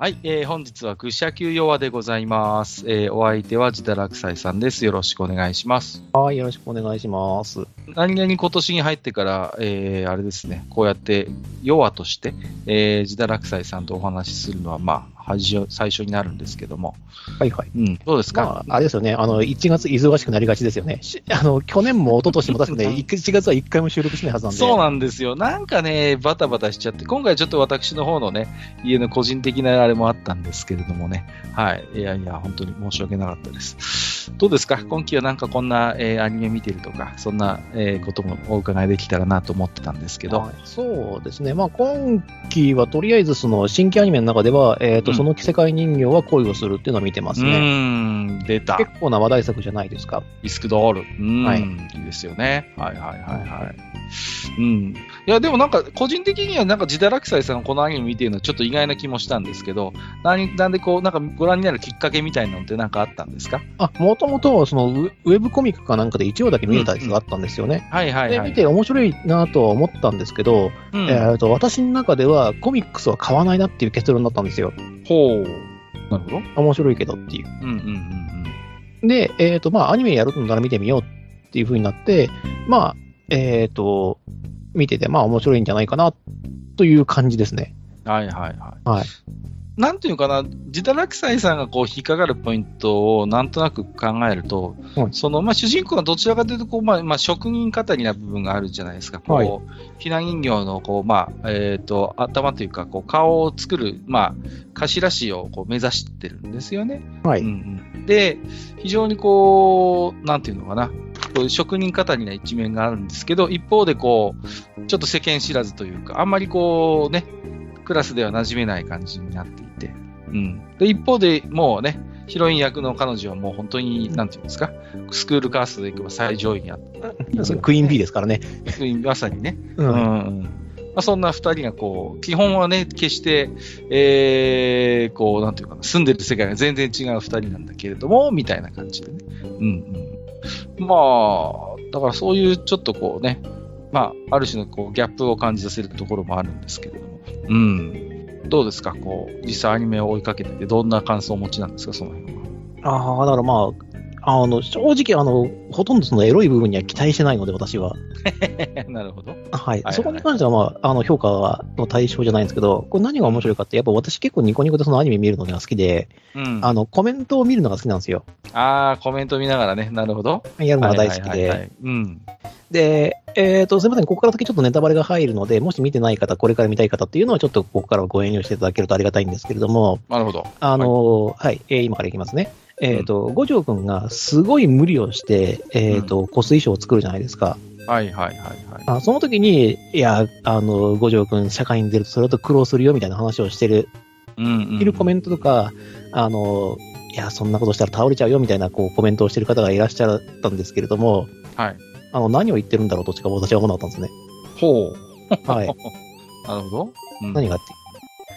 はい、えー、本日は愚者級弱でございます。えー、お相手は自堕落斎さんです。よろしくお願いします。はい、よろしくお願いします。何気に今年に入ってから、えー、あれですね、こうやって弱として、えー、自堕落斎さんとお話しするのは、まあ、最初になるんですけども、はいはい。うん、どうですか、まあ、あれですよね、あの、1月忙しくなりがちですよね。し あの、去年も一昨年も確かね、1月は1回も収録しないはずなんで。そうなんですよ。なんかね、バタバタしちゃって、今回ちょっと私の方のね、家の個人的なあれもあったんですけれどもね、はい。いやいや、本当に申し訳なかったです。どうですか？今期はなんかこんな、えーアニメ見てるとか、そんな、えーこともお伺いできたらなと思ってたんですけど、はいそうですね。まあ、今期はとりあえずその新規アニメの中では、えっ、と、うんその世界人形は恋をするっていうのを見てまうすね。ーん、出た。結構な話題作じゃないですか。リスクドール。うーん、はいい、いですよね。はいはいはいはい。うん。いや、でもなんか、個人的にはなんか、自堕落斎さんのこのアニメ見てるのはちょっと意外な気もしたんですけど、何なんでこう、なんかご覧になるきっかけみたいなのってなんかあったんですか？あ、もともと、そのウ、ウェブコミックかなんかで1話だけ見れたやつがあったんですよね。はいはいはい。で、見て面白いなとは思ったんですけど、うん、えーと、私の中ではコミックスは買わないなっていう結論だったんですよ。ほう。なるほど。面白いけどっていう。うんうんうんで、えっ、と、まあ、アニメやるなら見てみようっていう風になって、まあ、えっ、と、見てて、まあ、面白いんじゃないかな、という感じですね。うん。はいはいはい。はい。なんていうかな、自堕落斎さんがこう引っかかるポイントをなんとなく考えると、はいそのまあ、主人公はどちらかというとこう、まあまあ、職人語りな部分があるじゃないですか。こうはいひな人形のこう、まあえー、と頭というかこう顔を作る、まあ、頭師をこう目指してるんですよね。はい。うんうん、で、非常にこう、なんていうのかな、こういう職人語りな一面があるんですけど、一方でこう、ちょっと世間知らずというか、あんまりこうね、クラスでは馴染めない感じになっていて、うん。で、一方でもうね、ヒロイン役の彼女はもう本当に、なんていうんですか、スクールカーストでいけば最上位にあった。クイーン B ですからね。まさにね。う。うんんうんまあ、そんな二人がこう、基本はね、決して、えー、こう、なんていうかな、住んでる世界が全然違う二人なんだけれども、みたいな感じでね。うんうん。まあ、だからそういうちょっとこうね、まあ、ある種のこう、ギャップを感じさせるところもあるんですけれども。うん。どうですか？こう、実際アニメを追いかけてて、どんな感想をお持ちなんですか？その辺は。ああ、だからまあ、あの、正直、あの、ほとんどそのエロい部分には期待してないので、私は。なるほど。はい。はいそこに関しては、まあ、あの、評価はの対象じゃないんですけど、これ何が面白いかって、やっぱ私結構ニコニコでそのアニメ見るのが好きで、うん。あの、コメントを見るのが好きなんですよ。あー、コメント見ながらね。なるほど。やるのが大好きはいはいはいはで。いうん。で、えっ、と、すみません、ここから先ちょっとネタバレが入るので、もし見てない方、これから見たい方っていうのは、ちょっとここからはご遠慮していただけるとありがたいんですけれども、なるほど。あの、はい、えー今からいきますね。えっ、と、五条くんがすごい無理をして、えっ、と、コス衣装を作るじゃないですか。はいはいはいはい。あその時に、いや、あの、五条くん社会に出るとそれと苦労するよみたいな話をしてる、うんうんいるコメントとか、あの、いや、そんなことしたら倒れちゃうよみたいなこうコメントをしてる方がいらっしゃったんですけれども、はい。あの、何を言ってるんだろうとしか私は思わなかったんですね。ほう。はい。なるほど。うん何がって。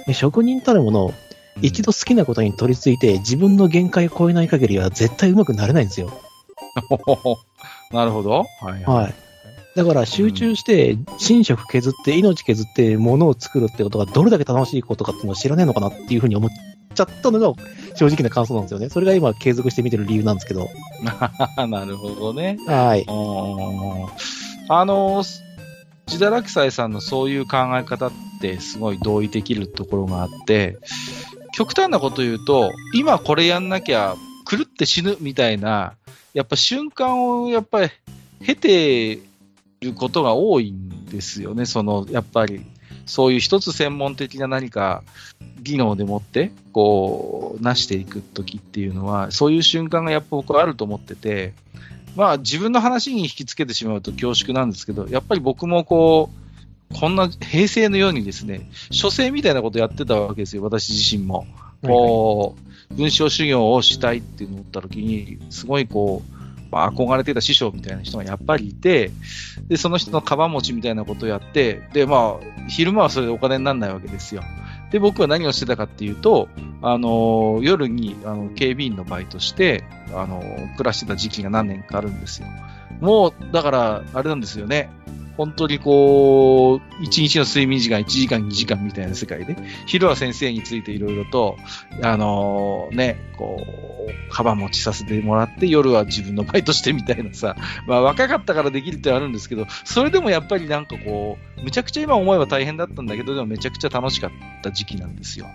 え職人たるもの、一度好きなことに取り付いて自分の限界を超えない限りは絶対上手くなれないんですよ。なるほど。はいはい。だから集中して、寝食削って、命削って、物を作るってことがどれだけ楽しいことかっていうのを知らないのかなっていうふうに思っちゃったのが正直な感想なんですよね。それが今継続して見てる理由なんですけど。なるほどね。はい。うんあの、自堕落斎さんのそういう考え方ってすごい同意できるところがあって、極端なこと言うと、今これやんなきゃ狂って死ぬみたいな、やっぱ瞬間をやっぱり経てることが多いんですよね。その、やっぱり、そういう一つ専門的な何か技能でもって、こう、成していくときっていうのは、そういう瞬間がやっぱ僕はあると思ってて、まあ自分の話に引きつけてしまうと恐縮なんですけど、やっぱり僕もこう、こんな平成のようにですね、書生みたいなことやってたわけですよ、私自身も。こう、文章修行をしたいって思った時に、すごいこう、まあ、憧れてた師匠みたいな人がやっぱりいて、で、その人のカ持ちみたいなことをやって、で、まあ、昼間はそれでお金にならないわけですよ。で、僕は何をしてたかっていうと、あの、夜に、あの、警備員のバイトして、あの、暮らしてた時期が何年かあるんですよ。もう、だから、あれなんですよね。本当にこう、1日の睡眠時間1時間2時間みたいな世界で、昼は先生についていろいろと、あのーね、こう、カバン持ちさせてもらって、夜は自分のバイトしてみたいなさ、まあ若かったからできるってあるんですけど、それでもやっぱりなんかこう、むちゃくちゃ今思えば大変だったんだけど、でもめちゃくちゃ楽しかった時期なんですよ。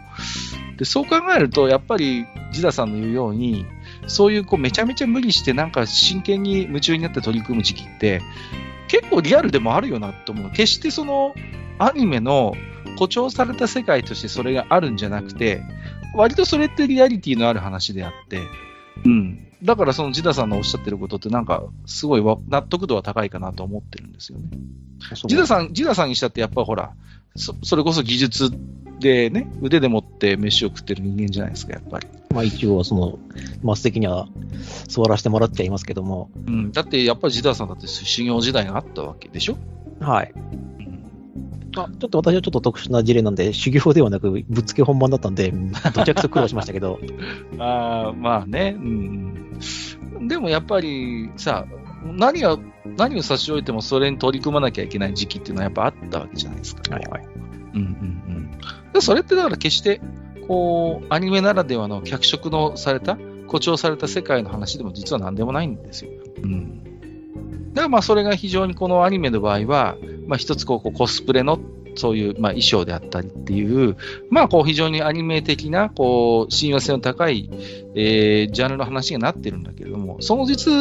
で、そう考えると、やっぱり、ジダさんの言うように、そういうこうめちゃめちゃ無理してなんか真剣に夢中になって取り組む時期って、結構リアルでもあるよなって思う。決してそのアニメの誇張された世界としてそれがあるんじゃなくて、割とそれってリアリティのある話であって、うん。だからそのジダさんのおっしゃってることってなんかすごいわ納得度は高いかなと思ってるんですよね。ジダさん、ジダさんにしたってやっぱほら、そそれこそ技術でね、腕で持って飯を食ってる人間じゃないですか、やっぱり。まあ一応、その、マス的には座らせてもらってはいますけども、うん。だってやっぱりジダさんだって修行時代があったわけでしょ？はい。うんあちょっと私はちょっと特殊な事例なんで、修行ではなく、ぶっつけ本番だったんで、どちゃくそ苦労しましたけど、ああ、まあね。うん。でもやっぱりさ、何が、何を差し置いてもそれに取り組まなきゃいけない時期っていうのはやっぱあったわけじゃないですか。はいはい。うんうんうん。でそれってだから決して、こう、アニメならではの脚色のされた、誇張された世界の話でも実は何でもないんですよ。うん。だからまあそれが非常にこのアニメの場合は、まあ一つこうこうコスプレのそういうまあ衣装であったりっていう、まあこう非常にアニメ的なこう親和性の高い、えージャンルの話になってるんだけれども、その実、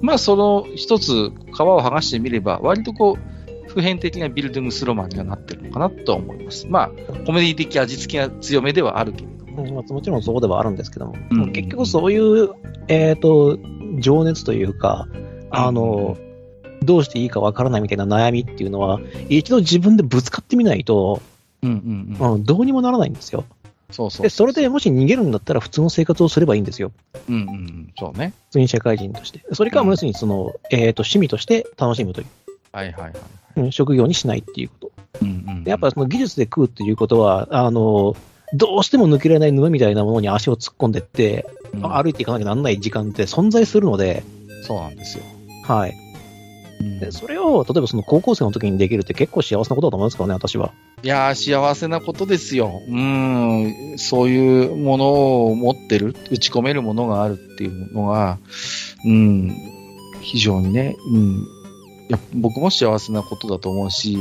まあその一つ皮を剥がしてみれば、割とこう普遍的なビルディングスローマンにはなってるのかなとは思います。まあコメディ的味付けが強めではあるけれども。もちろんそうではあるんですけども、うん結局そういう、えっ、と、情熱というか、あの、どうしていいかわからないみたいな悩みっていうのは、一度自分でぶつかってみないと、うんうんうん。うん、どうにもならないんですよ。そうそう。で、それでもし逃げるんだったら普通の生活をすればいいんですよ。うんうんうん。そうね。普通に社会人として。それか、うん要するにその、えっ、と、趣味として楽しむという、はいはいはい。うん職業にしないっていうこと。うんうんうんでやっぱその技術で食うっていうことは、あの、どうしても抜けられない沼みたいなものに足を突っ込んでって、うん歩いていかなきゃならない時間って存在するので、そうなんですよ。はい。でそれを、例えばその高校生の時にできるって結構幸せなことだと思うんですけどね、私は。いやー、幸せなことですよ。うん、そういうものを持ってる、打ち込めるものがあるっていうのが、うん、非常にね、うん、いや僕も幸せなことだと思うし、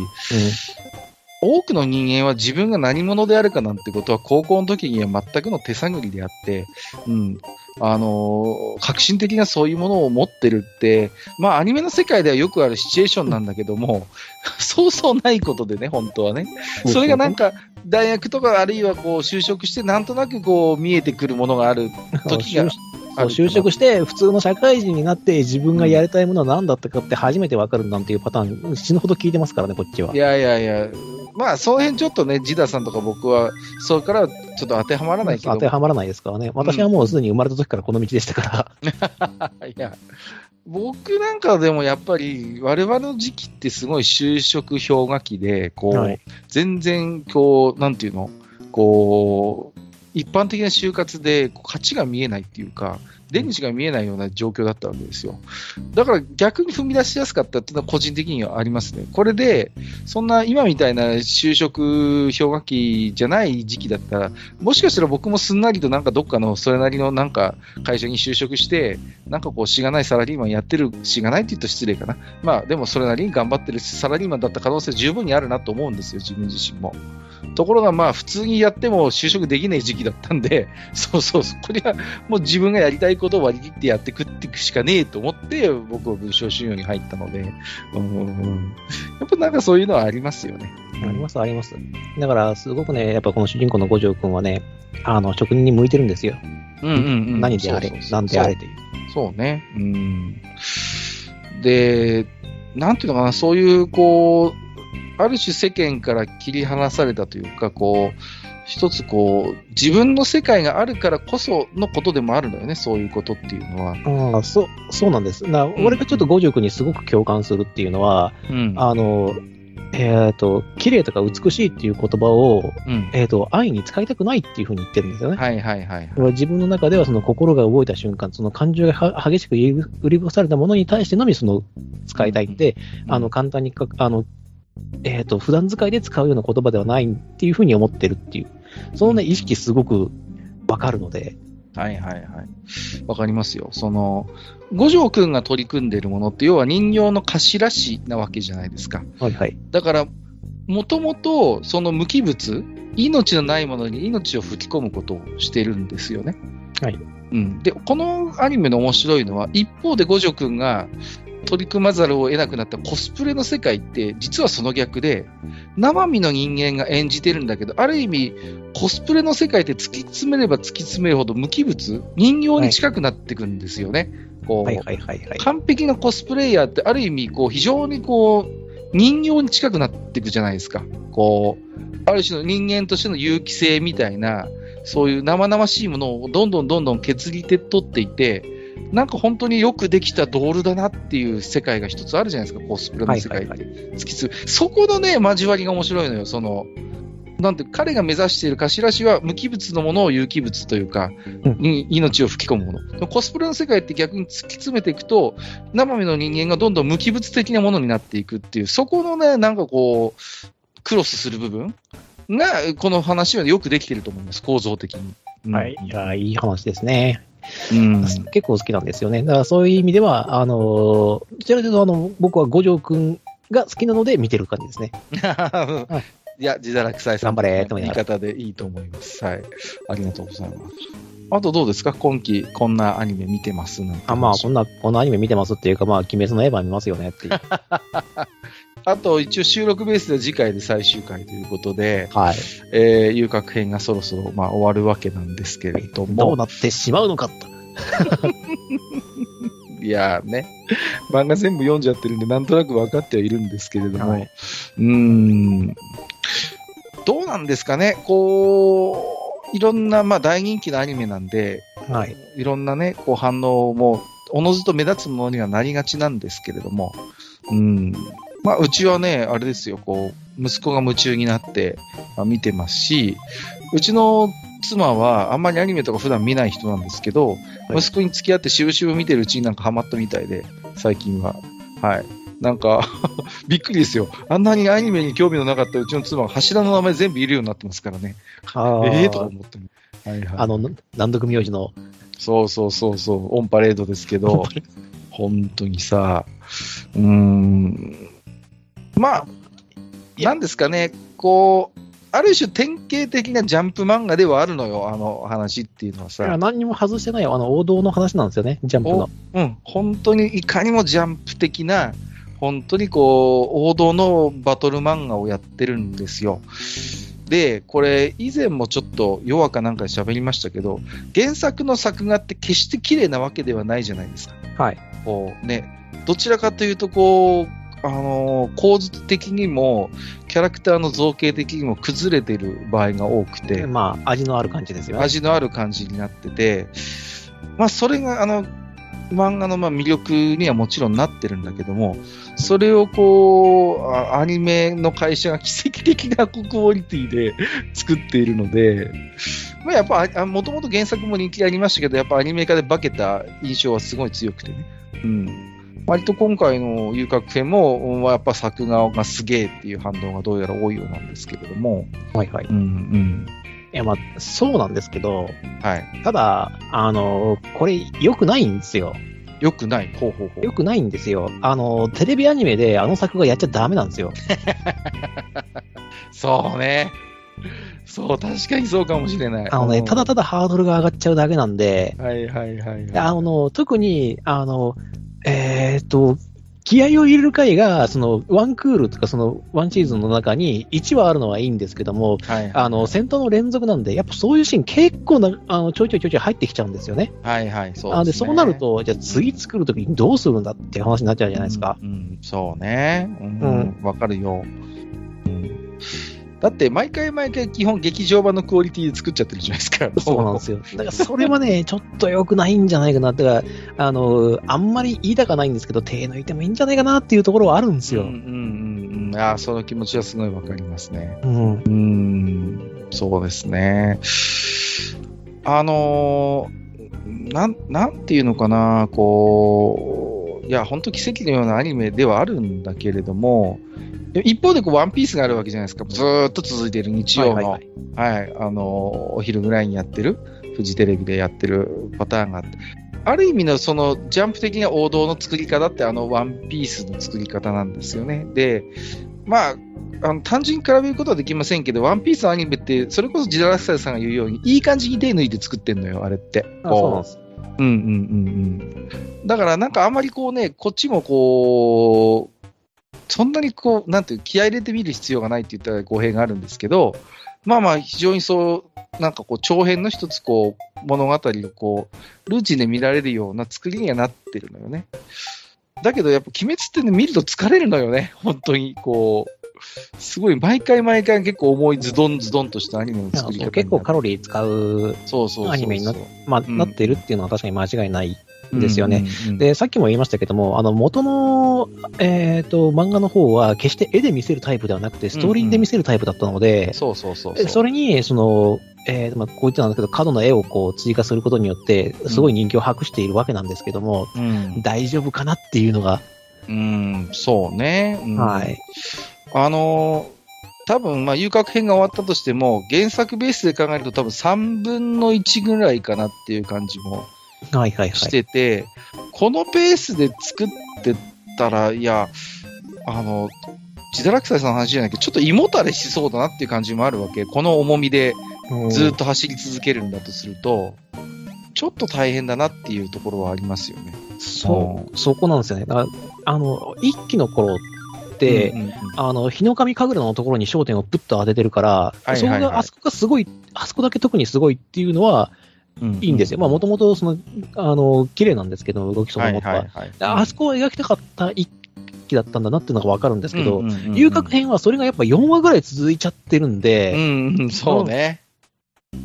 多くの人間は自分が何者であるかなんてことは高校の時には全くの手探りであって、うん、あのー革新的なそういうものを持ってるって、まあアニメの世界ではよくあるシチュエーションなんだけども、そうそうないことでね、本当はね。うんそれがなんか、大学とかあるいはこう就職して、なんとなくこう見えてくるものがある時が就就職して、普通の社会人になって、自分がやりたいものは何だったかって初めて分かるなんていうパターン、死ぬほど聞いてますからね、こっちは。いやいやいや、まあ、その辺ちょっとね、ジダさんとか僕は、それからはちょっと当てはまらないけど、当てはまらないですからね。私はもうすでに生まれた時からこの道でしたから。いや、僕なんかでもやっぱり、我々の時期ってすごい就職氷河期で、こう、はい全然、こう、なんていうの、こう、一般的な就活でこう勝ちが見えないっていうか、出口が見えないような状況だったわけですよ。だから逆に踏み出しやすかったっていうのは個人的にはありますね。これで、そんな今みたいな就職氷河期じゃない時期だったら、もしかしたら僕もすんなりとなんかどっかのそれなりのなんか会社に就職して、なんかこうしがないサラリーマンやってる、しがないって言うと失礼かな。まあでもそれなりに頑張ってるサラリーマンだった可能性十分にあるなと思うんですよ、自分自身も。ところがまあ普通にやっても就職できない時期だったんで、そ うそうそう、これはもう自分がやりたいことを割り切ってやっていくっていくしかねえと思って、僕は文章収容に入ったので、うんやっぱなんかそういうのはありますよね。あります、あります。だから、すごくね、やっぱこの主人公の五条くんはね、あの、職人に向いてるんですよ。うんうんうん。何であれ何であれという。そうね。うん。で、なんていうのかな、そういう、こう、ある種世間から切り離されたというか、こう、一つこう、自分の世界があるからこそのことでもあるのよね、そういうことっていうのは。ああ、そう、そうなんです。な俺がちょっと五条くんにすごく共感するっていうのは、うん。あの、えっ、と、綺麗とか美しいっていう言葉を、うん。えっ、と、愛に使いたくないっていうふうに言ってるんですよね。はいはいはいはい。自分の中ではその心が動いた瞬間、その感情がは激しく売りぶされたものに対してのみその使いたいんで、あの、簡単にか、あの、えっ、と、普段使いで使うような言葉ではないっていうふうに思ってるっていう、そのね、意識すごくわかるので、はいはいはい。わかりますよ。その、五条くんが取り組んでいるものって、要は人形の頭師なわけじゃないですか。はいはい。だから、もともと、その無機物、命のないものに命を吹き込むことをしてるんですよね。はい。うん。で、このアニメの面白いのは、一方で五条くんが取り組まざるを得なくなったコスプレの世界って、実はその逆で、生身の人間が演じてるんだけど、ある意味、コスプレの世界って突き詰めれば突き詰めるほど無機物、人形に近くなってくんですよね。完璧なコスプレイヤーってある意味、こう、非常にこう、人形に近くなっていくじゃないですか。こう、ある種の人間としての有機性みたいな、そういう生々しいものをどんどんどんどん削り取っていて、なんか本当によくできたドールだなっていう世界が一つあるじゃないですか、コスプレの世界って。突き詰めそこのね、交わりが面白いのよ、その、なんて、彼が目指している頭しは無機物のものを有機物というか、うんに命を吹き込むもの。コスプレの世界って逆に突き詰めていくと、生身の人間がどんどん無機物的なものになっていくっていう、そこのね、なんかこう、クロスする部分が、この話はよくできてると思います、構造的に。うんはい。いや、いい話ですね。うん。結構好きなんですよね。だからそういう意味では、あのー、どちらかというと、あの、僕は五条くんが好きなので見てる感じですね。いや、自堕落斎さんの言ない方でいいと思います。はい。ありがとうございます。あとどうですか？今期こんなアニメ見てます？なんてあ、まあ、こんな、このアニメ見てますっていうか、まあ、鬼滅の刃見ますよねっていう。あと一応収録ベースで次回で最終回ということで、はい。えー、遊郭編がそろそろ、まあ、終わるわけなんですけれどどうも、なってしまうのかと。いやーね、漫画全部読んじゃってるんで、なんとなく分かってはいるんですけれども、はいうーん、どうなんですかね、こう、いろんな、まあ、大人気のアニメなんで、はい。いろんなね、こう反応も、おのずと目立つものにはなりがちなんですけれども、うん。まあ、うちはね、あれですよ、こう、息子が夢中になって、まあ、見てますし、うちの妻はあんまりアニメとか普段見ない人なんですけど、はい息子に付き合ってしぶしぶ見てるうちになんかハマったみたいで、最近は。はい。なんか、びっくりですよ。あんなにアニメに興味のなかったうちの妻が柱の名前全部いるようになってますからね。あええー、と思っても。はいはい。あの、難読名字の、そうそうそうそう、オンパレードですけど、本当にさ、うーん、まあ、なんですかね、こう、ある種典型的なジャンプ漫画ではあるのよ、あの話っていうのはいやさ。何にも外してないよ。あの、王道の話なんですよね、ジャンプの。うん、本当にいかにもジャンプ的な、本当にこう、王道のバトル漫画をやってるんですよ。で、これ、以前もちょっと弱かなんかで喋りましたけど、原作の作画って決して綺麗なわけではないじゃないですか。はい。こうね、どちらかというと、こう、あのー構図的にも、キャラクターの造形的にも崩れてる場合が多くて、まあ、味のある感じですよね。味のある感じになってて、まあ、それが、あの、漫画のまあ魅力にはもちろんなってるんだけども、それをこう、あアニメの会社が奇跡的なクオリティで 作っているので、まあ、やっぱ、あもともと原作も人気ありましたけど、やっぱアニメ化で化けた印象はすごい強くてね。うん。割と今回の遊郭編も、うんやっぱ作画がすげえっていう反応がどうやら多いようなんですけれども、はいはい。うんうん。いや、まあ、そうなんですけど、はい。ただ、あの、これ、良くないんですよ。よくない。ほうほうほう。良くないんですよ。あの、テレビアニメであの作画やっちゃダメなんですよ。そうね。そう、確かにそうかもしれない。あのね、うんただただハードルが上がっちゃうだけなんで、はいはいはい、はい。あの、特に、あの、えーっと、気合を入れる回が、その、ワンクールとか、その、ワンシーズンの中に1話あるのはいいんですけども、はいはい、あの、戦闘の連続なんで、やっぱそういうシーン結構な、あの、ちょいちょいちょいちょい入ってきちゃうんですよね。はいはい、そうあで、すねそうなる、と、じゃあ次作るときにどうするんだっていう話になっちゃうじゃないですか。うん。うんそうね。うん。わ、かるよ。うん。だって、毎回毎回基本劇場版のクオリティで作っちゃってるじゃないですか。そうなんですよ。だからそれはね、ちょっと良くないんじゃないかな。だから、あの、あんまり言いたかないんですけど、手抜いてもいいんじゃないかなっていうところはあるんですよ。うんうんうんあーその気持ちはすごいわかりますね。うん。うーん、そうですね。あのーなん、なんていうのかな、こう、いや、本当奇跡のようなアニメではあるんだけれども一方でこうワンピースがあるわけじゃないですか。ずーっと続いている日曜の、ははいいはいあのーお昼ぐらいにやってる、フジテレビでやってるパターンがあって、ある意味のそのジャンプ的な王道の作り方ってあのワンピースの作り方なんですよね。で、まあ、あの単純に比べることはできませんけど、ワンピースのアニメって、それこそジダラクサイさんが言うように、いい感じに手抜いて作ってんのよ、あれって。あそうなんです。うんうんうんうん。だからなんかあんまりこうね、こっちもこう、そんなにこう、なんていう、気合い入れてみる必要がないって言ったら語弊があるんですけど、まあまあ非常にそう、なんかこう長編の一つこう、物語をこう、ルーチンで見られるような作りにはなってるのよね。だけどやっぱ鬼滅ってね、見ると疲れるのよね、本当に。こう、すごい毎回毎回結構重いズドンズドンとしたアニメの作り方結構カロロリー使う、アニメになまあ、うんなってるっていうのは確かに間違いない。ですよね。うんうんで、さっきも言いましたけども、あの、元の、えっ、と、漫画の方は、決して絵で見せるタイプではなくて、ストーリーで見せるタイプだったので、そうそうそうでそれに、その、えーまあ、こう言ってたんですけど、角の絵をこう追加することによって、すごい人気を博しているわけなんですけども、うん、大丈夫かなっていうのが、うん、そうね。うんはい。あのー多分、まあ、遊郭編が終わったとしても、原作ベースで考えると多分3分の1ぐらいかなっていう感じもはいはいはい。してて、このペースで作ってったら、いや、あの、自堕落斎さんの話じゃないけど、ちょっと胃もたれしそうだなっていう感じもあるわけ。この重みでうんずっと走り続けるんだとすると、ちょっと大変だなっていうところはありますよね。そう、そこなんですよね。だあの、一期の頃って、うんうんうんあの、日の神神楽のところに焦点をプッと当ててるから、いはいそこが、あそこがすごい、あそこだけ特にすごいっていうのはうんいいんですよ。まあ、もともと、その、あの、綺麗なんですけど、動きそのもとは。あそこを描きたかった一期だったんだなっていうのがわかるんですけど、遊郭編はそれがやっぱ4話ぐらい続いちゃってるんで、うんうん、そうね。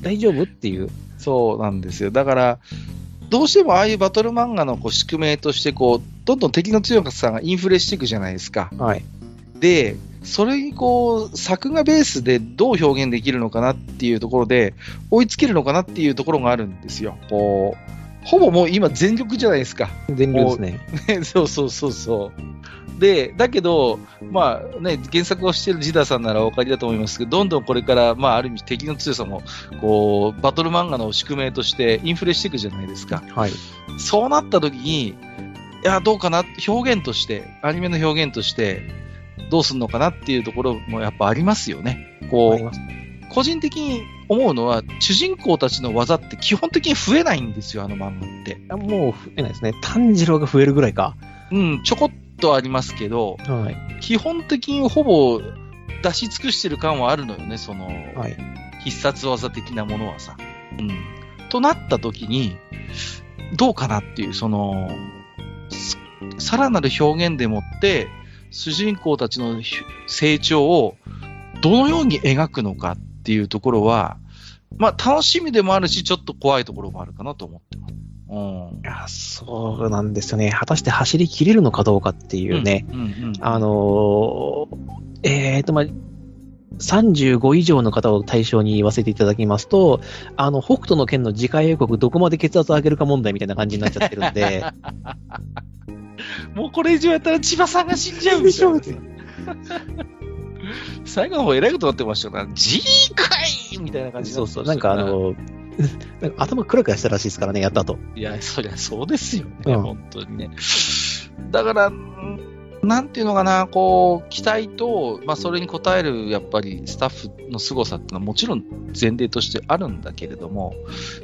大丈夫っていう。そうなんですよ。だから、どうしてもああいうバトル漫画のこう宿命としてこう、どんどん敵の強さがインフレしていくじゃないですか。はい。で、それにこう、作画ベースでどう表現できるのかなっていうところで、追いつけるのかなっていうところがあるんですよ。こう、ほぼもう今全力じゃないですか。全量ですね。そうそうそうそう。で、だけど、まあね、原作をしてるジダさんならお分かりだと思いますけど、どんどんこれから、まあある意味敵の強さも、こう、バトル漫画の宿命としてインフレしていくじゃないですか。はい。そうなった時に、いや、どうかな、表現として、アニメの表現として、どうすんのかなっていうところもやっぱありますよね。こう、個人的に思うのは、主人公たちの技って基本的に増えないんですよ、あの漫画って。あもう増えないですね。炭治郎が増えるぐらいか。うん、ちょこっとありますけど、はい。基本的にほぼ出し尽くしてる感はあるのよね、その、はい。必殺技的なものはさ。うん。となった時に、どうかなっていう、その、すさらなる表現でもって、主人公たちのひ成長をどのように描くのかっていうところは、まあ楽しみでもあるし、ちょっと怖いところもあるかなと思ってます。うん。いや、そうなんですよね。果たして走り切れるのかどうかっていうね。うんうんうんあのーえーと、まあ、35以上の方を対象に言わせていただきますと、あの、北斗の剣の次回予告どこまで血圧上げるか問題みたいな感じになっちゃってるんで、もうこれ以上やったら千葉さんが死んじゃうでしょ。最後の方偉いことなってましたから、次回みたいな感じにそうそう、なんかあ、の、なんか頭クラクラしたらしいですからね、やった後。いや、そりゃそうですよね、うん本当にね。だから、んなんていうのかな、こう、期待と、まあ、それに応える、やっぱり、スタッフの凄さっていうのはもちろん前提としてあるんだけれども、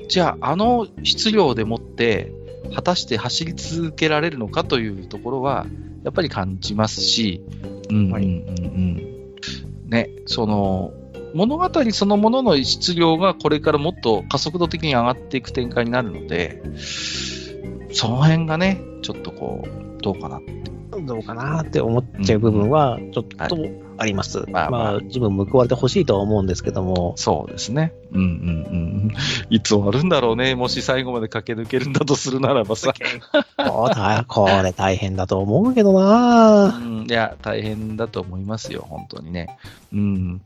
じゃあ、あの質量でもって、果たして走り続けられるのかというところは、やっぱり感じますし、うん、うん、うん、はいうん。ね、その、物語そのものの質量がこれからもっと加速度的に上がっていく展開になるので、その辺がね、ちょっとこう、どうかなって。どうかなって思っちゃう部分は、ちょっとあります。まあまあまあ、自分報われてほしいとは思うんですけども、そうですね。うんうんうん。いつ終わるんだろうね。もし最後まで駆け抜けるんだとするならばさ。これ大変だと思うけどなうん、いや、大変だと思いますよ、本当にね。うん。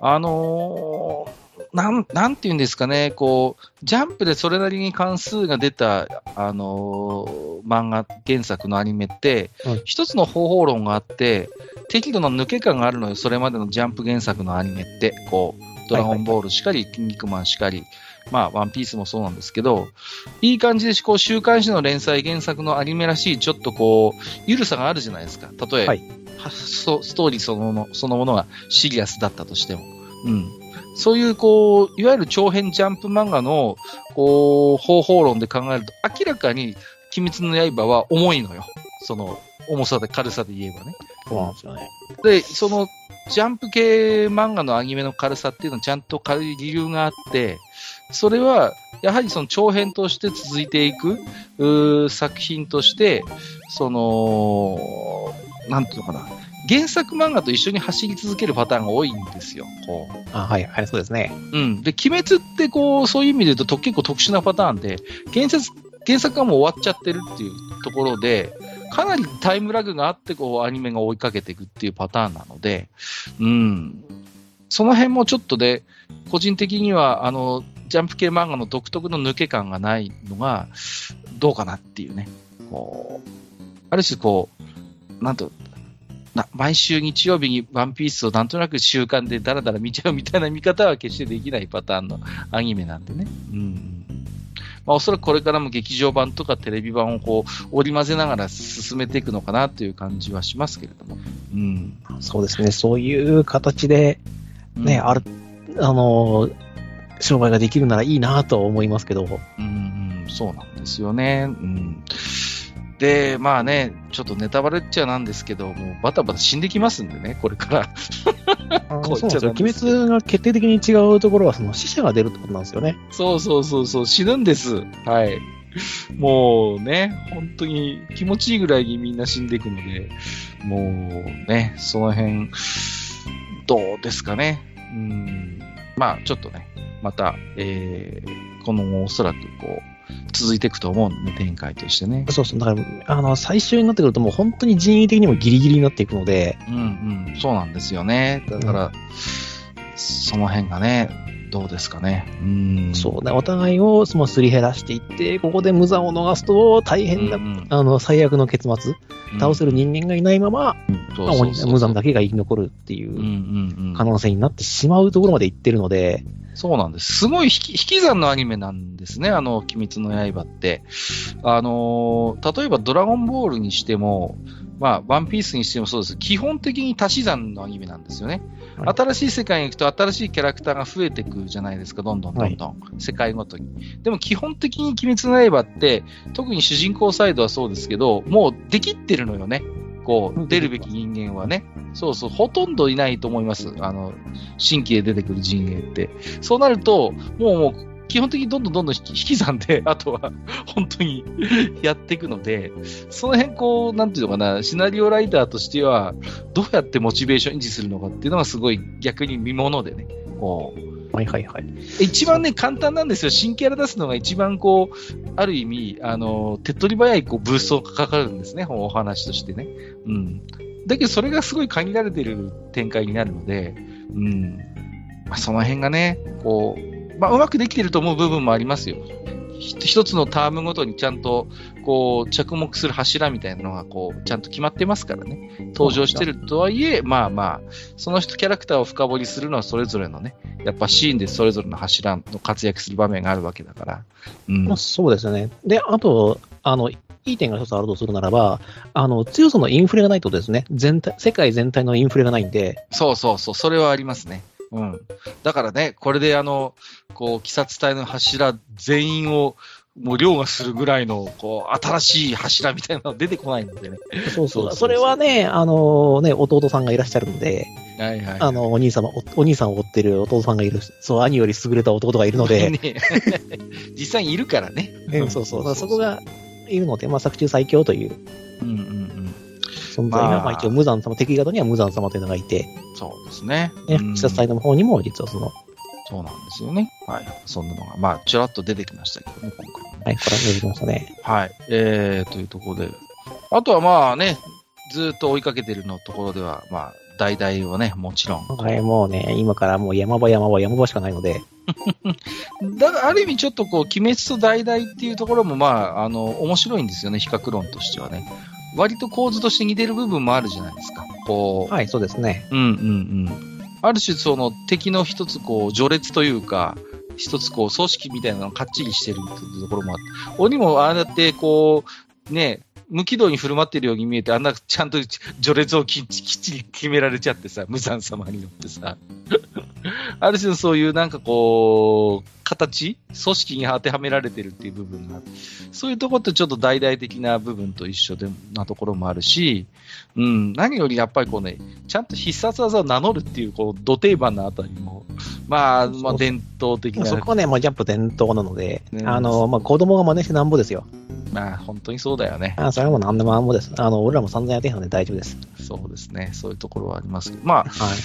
あのーなん、なんていうんですかね、こう、ジャンプでそれなりに関数が出た、あのー漫画原作のアニメって、はい一つの方法論があって、適度な抜け感があるのよ、それまでのジャンプ原作のアニメって、こう、ドラゴンボールしかり、筋肉マンしかり、まあ、ワンピースもそうなんですけど、いい感じで、こう、週刊誌の連載原作のアニメらしい、ちょっとこう、ゆるさがあるじゃないですか。例えば、はいストーリーそのものそのものがシリアスだったとしても。うん。そういう、こう、いわゆる長編ジャンプ漫画の、こう、方法論で考えると、明らかに、鬼滅の刃は重いのよ。その、重さで、軽さで言えばね。そうなんですよね。で、その、ジャンプ系漫画のアニメの軽さっていうのはちゃんと軽い理由があって、それは、やはりその長編として続いていく、作品として、その、なんていうのかな。原作漫画と一緒に走り続けるパターンが多いんですよ。こう。あはい、はい、そうですね。うん。で、鬼滅ってこう、そういう意味で言うとと結構特殊なパターンで、原作、原作がもう終わっちゃってるっていうところで、かなりタイムラグがあって、こう、アニメが追いかけていくっていうパターンなので、うん。その辺もちょっとで、個人的には、あの、ジャンプ系漫画の独特の抜け感がないのが、どうかなっていうね。こう、ある種こう、なんと、な毎週日曜日にワンピースをなんとなく習慣でダラダラ見ちゃうみたいな見方は決してできないパターンのアニメなんでね。うん。まあ、おそらくこれからも劇場版とかテレビ版をこう織り交ぜながら進めていくのかなという感じはしますけれども。うん。そうですね。そういう形で、ね、うんある、あの、商売ができるならいいなと思いますけど、うん、うんそうなんですよね。うん。で、まあね、ちょっとネタバレっちゃなんですけど、もうバタバタ死んできますんでね、これから。こうそうです鬼滅が決定的に違うところは、その死者が出るってことなんですよね。そうそうそうそう、死ぬんです。はい。もうね、本当に気持ちいいぐらいにみんな死んでいくので、もうね、その辺、どうですかね。うん。まあ、ちょっとね、また、えー、このおそらくこう、続いていくと思うんでね、展開としてね。そうそう。だから、あの、最終になってくるともう本当に人為的にもギリギリになっていくので、うんうん、そうなんですよね。だから、その辺がね、どうですかね。うん。そうね。お互いをそのすり減らしていって、ここで無残を逃すと大変な、うんあの、最悪の結末、うん倒せる人間がいないまま、無残だけが生き残るっていうんううんうん可能性になってしまうところまで行ってるので、そうなんです。すごい引き引き算のアニメなんですね、あの、鬼滅の刃って。あのー例えばドラゴンボールにしても、まあ、ワンピースにしてもそうです。基本的に足し算のアニメなんですよね。はい新しい世界に行くと新しいキャラクターが増えていくじゃないですか、どんどんどんどん。世界ごとに。でも基本的に鬼滅の刃って、特に主人公サイドはそうですけど、もうできってるのよね。こう出るべき人間はね。そうそう、ほとんどいないと思います。あの、新規で出てくる陣営って。そうなると、もうもう、基本的にどんどんどんどん引き引き算で、あとは本当に やっていくので、その辺こう、なんていうのかな、シナリオライターとしては、どうやってモチベーション維持するのかっていうのがすごい逆に見ものでね、こう、はいはいはい。一番ね、簡単なんですよ。新キャラ出すのが一番こう、ある意味、あの、手っ取り早いこうブーストがかかるんですね、お話としてね。うん。だけど、それがすごい限られてる展開になるので、うん。まあ、その辺がね、こう、まあ、うまくできてると思う部分もありますよ。ひ一つのタームごとにちゃんと、こう、着目する柱みたいなのが、こう、ちゃんと決まってますからね。登場してるとはいえ、まあまあ、その人キャラクターを深掘りするのはそれぞれのね、やっぱシーンでそれぞれの柱の活躍する場面があるわけだから。うんまあ、。そうですよね。で、あと、あの、いい点が一つあるとするならば、あの、強さのインフレがないとですね、全体、世界全体のインフレがないんで、そうそうそう、それはありますね。うん。だからね、これであの、こう、鬼殺隊の柱全員を、もう凌駕するぐらいの、こう、新しい柱みたいなの出てこないのでね。そうそうそれはね、あのね、弟さんがいらっしゃるんで、はいはい。あの、お兄様、おお兄さんを追ってる弟さんがいる、そう、兄より優れた弟がいるので、ね実際にいるからね。えそうそう、そこがいるので、まあ、作中最強という。存在が、まあまあ一応無惨様、敵方には無惨様というのがいて、そうですね。ね、うん自殺隊の方にも実はその、そうなんですよね。はい。そんなのが、まあ、ちらっと出てきましたけどね、今回もね。はい、これ出てきましたね。はい。えー、というところで。あとはまあね、ずーっと追いかけてるのところでは、まあ、代々をね、もちろん。はい、もうね、今からもう山場山場山場しかないので、だから、ある意味ちょっとこう、鬼滅と代々っていうところも、まあ、あの、面白いんですよね、比較論としてはね。割と構図として似てる部分もあるじゃないですか。こう、はい、そうですね。うんうんうん。ある種、その敵の一つこう、序列というか、一つこう、組織みたいなのがかっちりしてるっていうところもあって、鬼もああやってこう、ね、無軌道に振る舞ってるように見えて、あんなちゃんと序列をきっちきっちり決められちゃってさ、無惨様によってさ。ある種のそういうなんかこう、形組織に当てはめられてるっていう部分がそういうところってちょっと大々的な部分と一緒でなところもあるし、うん、何よりやっぱりこうね、ちゃんと必殺技を名乗るっていう、こう、土定番のあたりも、まあ、まあ、伝統的な、そこはね、もうジャンプ伝統なので、ねあの、まあ、子供が真似してなんぼですよ。まあ、本当にそうだよね。あそれはもう何でもなんぼです。あの、俺らも散々やってるので大丈夫です。そうですね。そういうところはありますけど、まあ、はい。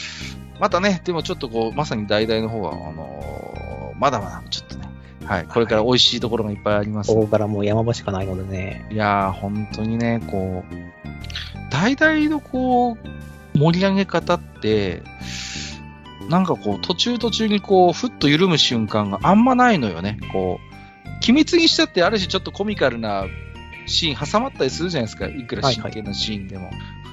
またね、でもちょっとこう、まさに代々の方は、あのーまだまだちょっとね、はい、これから美味しいところがいっぱいありますここからもう山場しかないのでね。いやー、本当にね、こう、大々のこう、盛り上げ方って、なんかこう、途中途中にこう、ふっと緩む瞬間があんまないのよね。こう、鬼滅にしたってある種ちょっとコミカルなシーン挟まったりするじゃないですか。いくら真剣なシーンでも。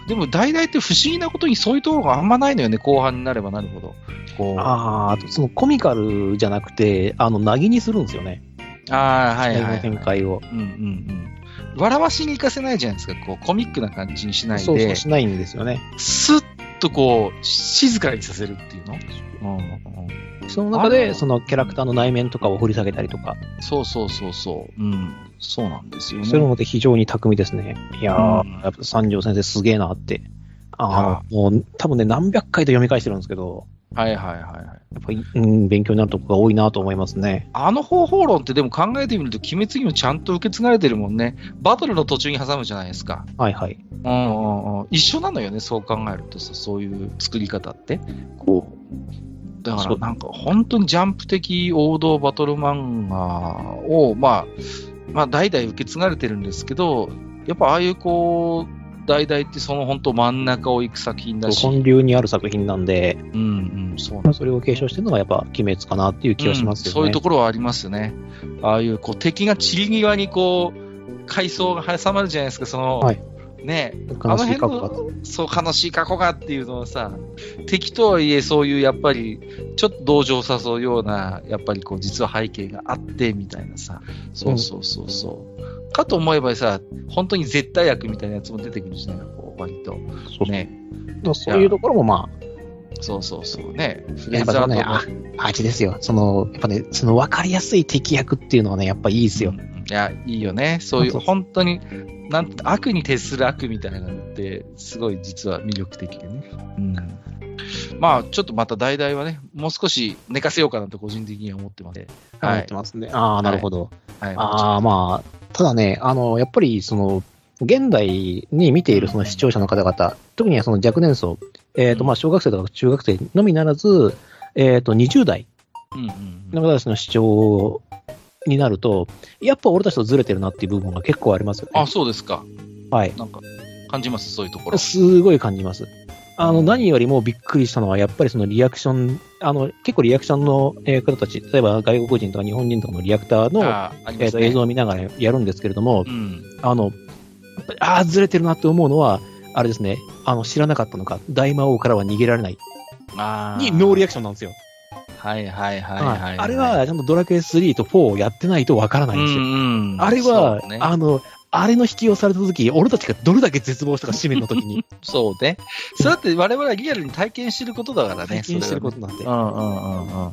でも、大々って不思議なことにそういうところがあんまないのよね。後半になればなるほど。こう、あああ、あとそのコミカルじゃなくて、あの、なぎにするんですよね。あー、はいはい、のはい。展開を。うんうんうん。笑わしに行かせないじゃないですか。こう、コミックな感じにしないで。そうそうしないんですよね。スッとこう、静かにさせるっていうの、うんうんその中あで、の？そのキャラクターの内面とかを掘り下げたりとか、そうそうそうそう。うん。そうなんですよね。そういうので非常に巧みですね。いやー、うんやっぱ三条先生すげえなって。ああ、もう多分ね、何百回と読み返してるんですけど、はいはいはいはい。やっぱり、うん、勉強になるとこが多いなと思いますね。あの方法論ってでも考えてみると、鬼滅にもちゃんと受け継がれてるもんね。バトルの途中に挟むじゃないですか。はいはい。うんうんうん。一緒なのよね、そう考えるとさ、そういう作り方って。こう。だからなんか本当にジャンプ的王道バトル漫画を、まあ、まあ代々受け継がれてるんですけど、やっぱああいうこう、代々ってその本当真ん中を行く作品だし、本流にある作品なんで、うんうん、そうなんまあそれを継承してるのがやっぱ鬼滅かなっていう気がしますよね。うん。そういうところはありますよね。ああいうこう敵が散り際にこう、階層が挟まるじゃないですか、その、はいね、悲しい過去が。あの辺のそう、悲しい過去がっていうのはさ、敵とはいえそういうやっぱり、ちょっと同情を誘うような、やっぱりこう実は背景があってみたいなさ、そうそうそうそう。かと思えばさ、本当に絶対悪みたいなやつも出てくるしね、こう割と。そうね。そういうところもまそうそうそうね。やっぱそのね、あ、味ですよ。その、やっぱね、その分かりやすい敵役っていうのはね、やっぱいいですよ。うんいや、いいよね。そういう、本当に、なんて、悪に徹する悪みたいなのって、すごい実は魅力的でね。うん。まあ、ちょっとまた代々はね、もう少し寝かせようかなと個人的には思ってますね。はい思って。ますね。ああ、なるほど。はい。ああ、まあ、ただね、あの、やっぱり、その、現代に見ているその視聴者の方々、特にはその若年層、えっ、と、まあ、小学生とか中学生のみならず、えっ、と、20代の方たちの視聴になると、やっぱ俺たちとずれてるなっていう部分が結構ありますよね。あ、そうですか。はい。なんか、感じます、そういうところ。すごい感じます。あの、何よりもびっくりしたのは、やっぱりそのリアクション、あの、結構リアクションのえー方たち、例えば外国人とか日本人とかのリアクターの、ね。えーと映像を見ながらやるんですけれどもう、ん。あの、ああ、ずれてるなって思うのは、あれですね、あの、知らなかったのか、大魔王からは逃げられない。にノーリアクションなんですよ。はいはいはいははいい。あれは、ちゃんとドラクエ3と4をやってないとわからないんですよ。うんうん。あれは、ねあの、あれの引きをされた時、俺たちがどれだけ絶望したか、紙面の時に そうね。それだって我々はリアルに体験してることだからね。体験してることなんで。うんうんうん。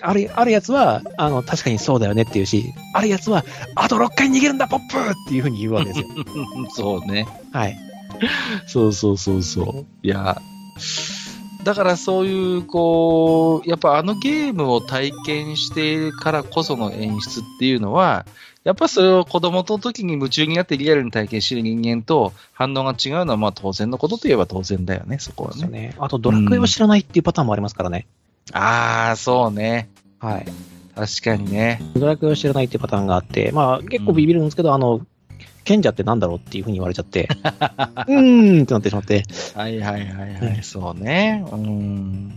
ある、あるやつは、あの、確かにそうだよねっていうし、あるやつは、あと6回逃げるんだ、ポップっていうふうに言うわけですよ。そうね。はい。そうそうそうそう。いや、だからそういう、こう、やっぱあのゲームを体験しているからこその演出っていうのは、やっぱそれを子供の時に夢中になってリアルに体験している人間と反応が違うのはまあ当然のことといえば当然だよね、そこはね。ね。あと、ドラクエを知らないっていうパターンもありますからね。ああ、そうね。はい。確かにね。ドラクエを知らないっていうパターンがあって、まあ、結構ビビるんですけど、あの、賢者ってなんだろうっていうふうに言われちゃって、うーんってなってしまって、はいはいはいははいい。そうね。うん。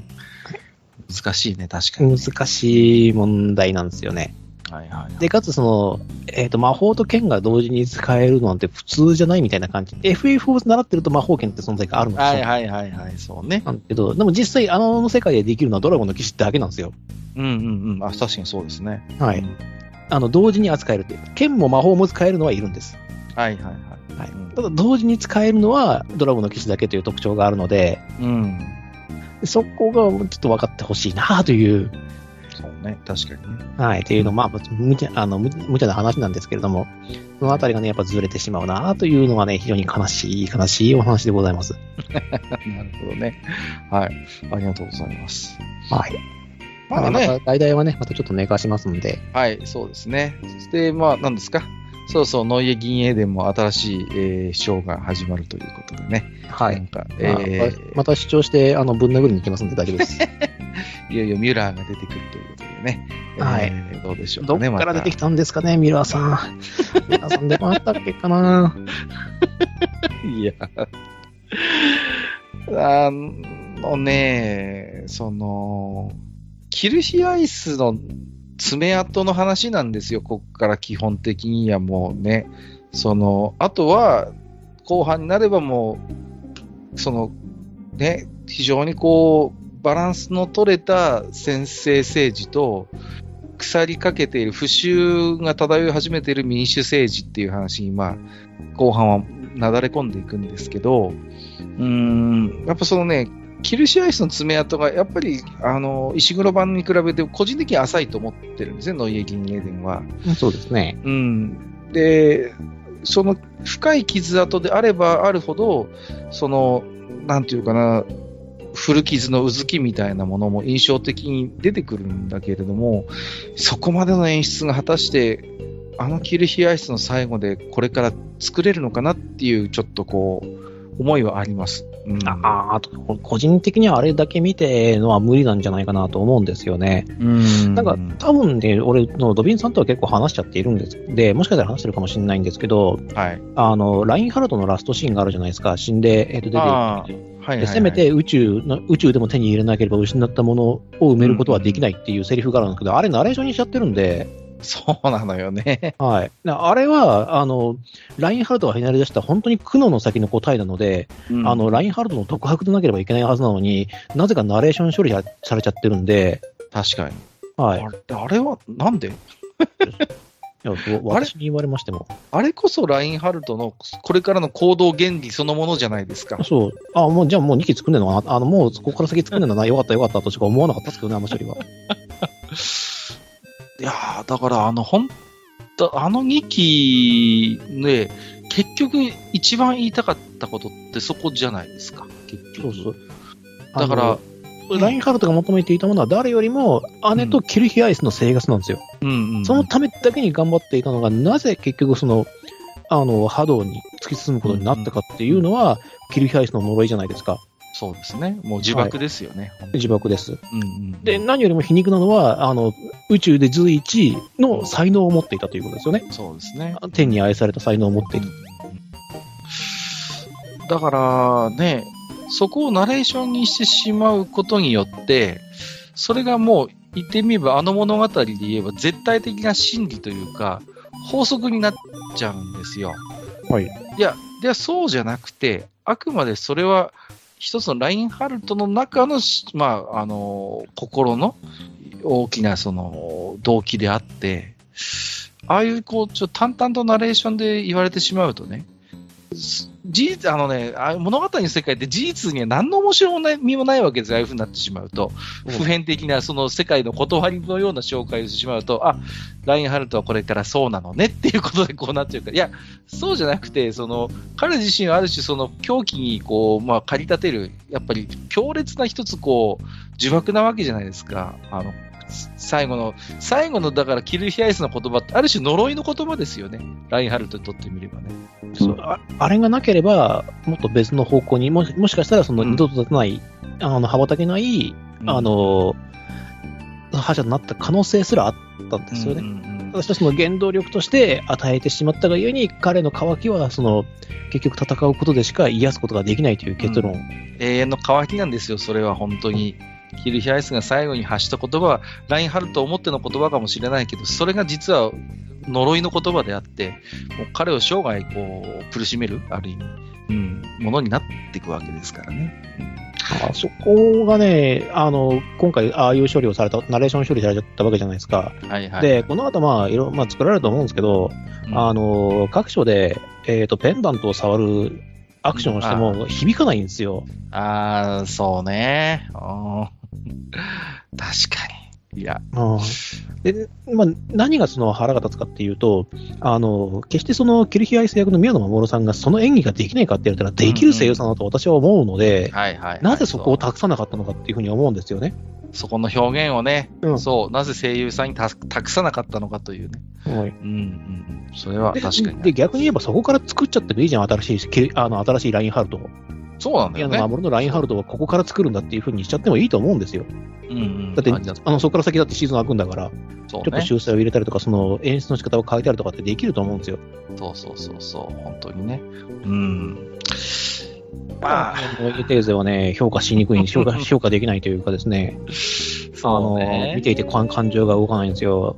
難しいね、確かに、ね。難しい問題なんですよね。はいはいはい。で、かつその、えっ、と、魔法と剣が同時に使えるのなんて普通じゃないみたいな感じ。FF を習ってると魔法剣って存在があるんですよ。はいはいはいはい、そうね。なんだけど、でも実際あの世界でできるのはドラゴンの騎士だけなんですよ。うんうんうん。あ、確かにそうですね。はいうんあの、同時に扱えるって。剣も魔法も使えるのはいるんです。はいはいはい。はいうんただ、同時に使えるのはドラゴンの騎士だけという特徴があるので、うん。そこがちょっと分かってほしいなという、そうね、確かにね。はい、っていうの、まあ、無茶、あの、無無茶な話なんですけれども、そのあたりがね、やっぱずれてしまうなというのはね、非常に悲しい、悲しいお話でございます。なるほどね。はい。ありがとうございます。はい。まあまね、た、大々はね、またちょっと寝かしますんで、はい、そうですね。そして、まあ、何ですか？そうそう、ノイエ銀英伝も新しい、えー、ショーが始まるということでね。はい。なんか、まあえまた主張して、あの、ぶん殴りに行きますんで大丈夫です。ー、いよいよミュラーが出てくるということでね。はいえーどうでしょうどかね、っから出てきた。たんですかね、ミラーさん。ミラーさん出ましたっけかな いや。あのね、その、キルヒアイスの爪痕の話なんですよ、ここから基本的にはもうね。その、あとは、後半になればもう、その、ね、非常にこう、バランスの取れた先制政治と、腐りかけている、腐臭が漂い始めている民主政治っていう話に、まあ、後半はなだれ込んでいくんですけど、うん、やっぱそのね、キルシアイスの爪痕が、やっぱり、あの、石黒版に比べて個人的に浅いと思ってるんですね、ノイエ銀英伝は。そうですね。うん。で、その深い傷跡であればあるほど、その、なんていうかな、古傷のうずきみたいなものも印象的に出てくるんだけれども、そこまでの演出が果たして、あのキルヒアイスの最後でこれから作れるのかなっていう、ちょっとこう、思いはあります。うん、ああと、個人的にはあれだけ見てのは無理なんじゃないかなと思うんですよね。うん。なんか、多分ね、俺のドビンさんとは結構話しちゃっているんです。で、もしかしたら話してるかもしれないんですけど、はい。あの、ラインハルトのラストシーンがあるじゃないですか。死んで、えっ、と、出てはいはい、はい。でせめて宇宙の、宇宙でも手に入れなければ失ったものを埋めることはできないっていうセリフがあるんですけど、あれナレーションにしちゃってるんで、そうなのよね。はい。あれは、あの、ラインハルトがひねり出した本当に苦悩の先の答えなので、うんあの、ラインハルトの独白でなければいけないはずなのに、なぜかナレーション処理さされちゃってるんで、確かに。はい。いあれあれは、なんで？やそう私に言われましても。あれこそラインハルトのこれからの行動原理そのものじゃないですか。そう。あ、もう、じゃあもう2期作んねえのかな？あの、もうここから先作んねえんだな？よかったよかったとしか思わなかったですけどね、あの処理は。いやー、だからあの、ほんと、あの2期で、結局一番言いたかったことってそこじゃないですか。結局。そうそう。だからラインハルトが求めていたものは誰よりも姉とキルヒアイスの生活なんですよ。うんうん。そのためだけに頑張っていたのが、なぜ結局その、あの、波動に突き進むことになったかっていうのは、キルヒアイスの呪いじゃないですか。そうですね。もう自爆ですよね。自爆です。うんうん。で、何よりも皮肉なのは、あの、宇宙で随一の才能を持っていたということですよね。そうですね。天に愛された才能を持っていた。だからね、そこをナレーションにしてしまうことによって、それがもう言ってみればあの物語で言えば絶対的な真理というか、法則になっちゃうんですよ。はい。いや、ではそうじゃなくて、あくまでそれは一つのラインハルトの中の、まあ、あの、心の大きなその動機であって、ああいうこう、ちょ淡々とナレーションで言われてしまうとね、事実、あのね、あ物語の世界って事実には何の面白みもないわけですよ、ああいうふうになってしまうと。普遍的なその世界の断りのような紹介をしてしまうと、あ、ラインハルトはこれからそうなのねっていうことでこうなっちゃうから。いや、そうじゃなくて、その、彼自身はある種その狂気にこう、まあ、駆り立てる、やっぱり強烈な一つこう、呪縛なわけじゃないですか。あの、最後の、最後の、だから、キルヒアイスの言葉って、ある種呪いの言葉ですよね。ラインハルトにとってみればね。そうああれがなければ、もっと別の方向にもし、もしかしたらその二度と立たない、あの、羽ばたけない、あ、の、覇者となった可能性すらあったんですよね。うんうんうんそしてその原動力として与えてしまったがゆえに、彼の渇きは、その、結局戦うことでしか癒すことができないという結論。永遠の渇きなんですよ、それは本当に。キルヒアイスが最後に発した言葉は、ラインハルトを思っての言葉かもしれないけど、それが実は呪いの言葉であって、もう彼を生涯こう苦しめる、ある意味、うん、ものになっていくわけですからね。あそこがね、あの、今回、ああいう処理をされた、ナレーション処理されちゃったわけじゃないですか。うんはいはい。で、この後、まあ、いろ、まあ、作られると思うんですけど、うんあの、各所で、えっ、と、ペンダントを触るアクションをしても響かないんですよ。ああ、そうね。うん 確かに。いや、うんで、まあ、何がその腹が立つかっていうと、あの、決してその、キルヒアイス役の宮野真守さんがその演技ができないかって言われたら、できる声優さんだと私は思うので。なぜそこをう託さなかったのかっていうふうに思うんですよね。そこの表現をね、うんそう、なぜ声優さんにた託さなかったのかというね。はいうんうんうん。それはで確かに。で、逆に言えばそこから作っちゃってもいいじゃん、新しい、あの、新しいラインハルトを。そうなんだよね。守のラインハルトはここから作るんだっていうふうにしちゃってもいいと思うんですよ。うんうん。だって、あの、そこから先だってシーズン開くんだから、そうちょっとね。修正を入れたりとか、その演出の仕方を変えたりとかってできると思うんですよ。そうそうそうそう、本当にね。うん。まあ、あの、エテーゼはね、評価しにくい、評価、評価できないというかですね、あそうの、ね。見ていて感感情が動かないんですよ。